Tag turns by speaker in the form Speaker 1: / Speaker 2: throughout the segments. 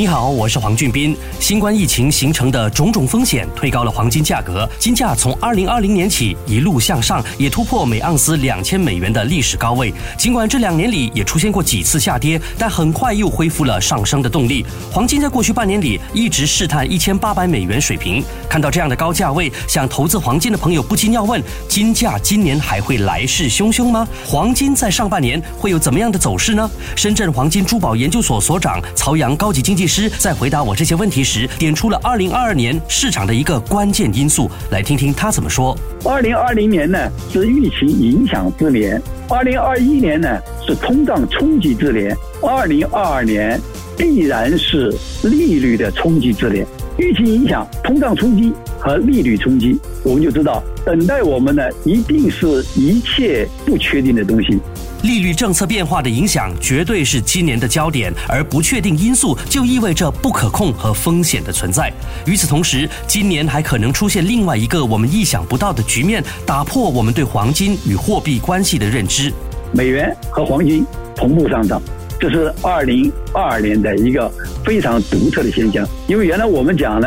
Speaker 1: 你好，我是黄俊斌。新冠疫情形成的种种风险推高了黄金价格，金价从二零二零年起一路向上，也突破每盎司两千美元的历史高位。尽管这两年里也出现过几次下跌，但很快又恢复了上升的动力。黄金在过去半年里一直试探一千八百美元水平。看到这样的高价位，想投资黄金的朋友不禁要问：金价今年还会来势汹汹吗？黄金在上半年会有怎么样的走势呢？深圳黄金珠宝研究所所长曹阳高级经济师在回答我这些问题时，点出了二零二二年市场的一个关键因素，来听听他怎么说。
Speaker 2: 二零二零年呢是疫情影响之年，二零二一年呢是通胀冲击之年，二零二二年必然是利率的冲击之年。疫情影响、通胀冲击和利率冲击，我们就知道，等待我们的一定是一切不确定的东西。
Speaker 1: 利率政策变化的影响绝对是今年的焦点，而不确定因素就意味着不可控和风险的存在。与此同时，今年还可能出现另外一个我们意想不到的局面，打破我们对黄金与货币关系的认知。
Speaker 2: 美元和黄金同步上涨，这是二零二二年的一个非常独特的现象。因为原来我们讲呢，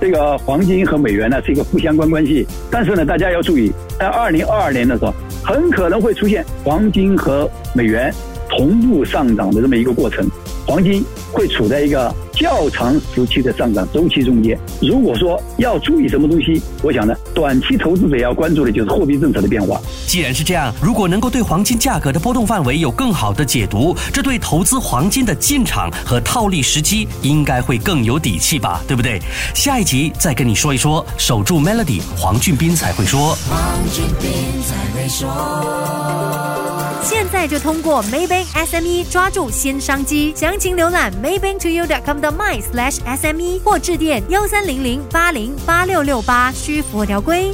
Speaker 2: 这个黄金和美元呢是一个负相关关系，但是呢，大家要注意，在二零二二年的时候，很可能会出现黄金和美元同步上涨的这么一个过程，黄金会处在一个较长时期的上涨周期中间。如果说要注意什么东西，我想呢，短期投资者要关注的就是货币政策的变化。
Speaker 1: 既然是这样，如果能够对黄金价格的波动范围有更好的解读，这对投资黄金的进场和套利时机应该会更有底气吧，对不对？下一集再跟你说一说，守住 Melody，黄俊斌才会说。
Speaker 3: 黄俊斌才会说。
Speaker 4: 现在就通过 Maybank SME 抓住新商机，详情浏览 maybanktoyou.com 的 my slash SME 或致电幺三零零八零八六六八，需符合条规。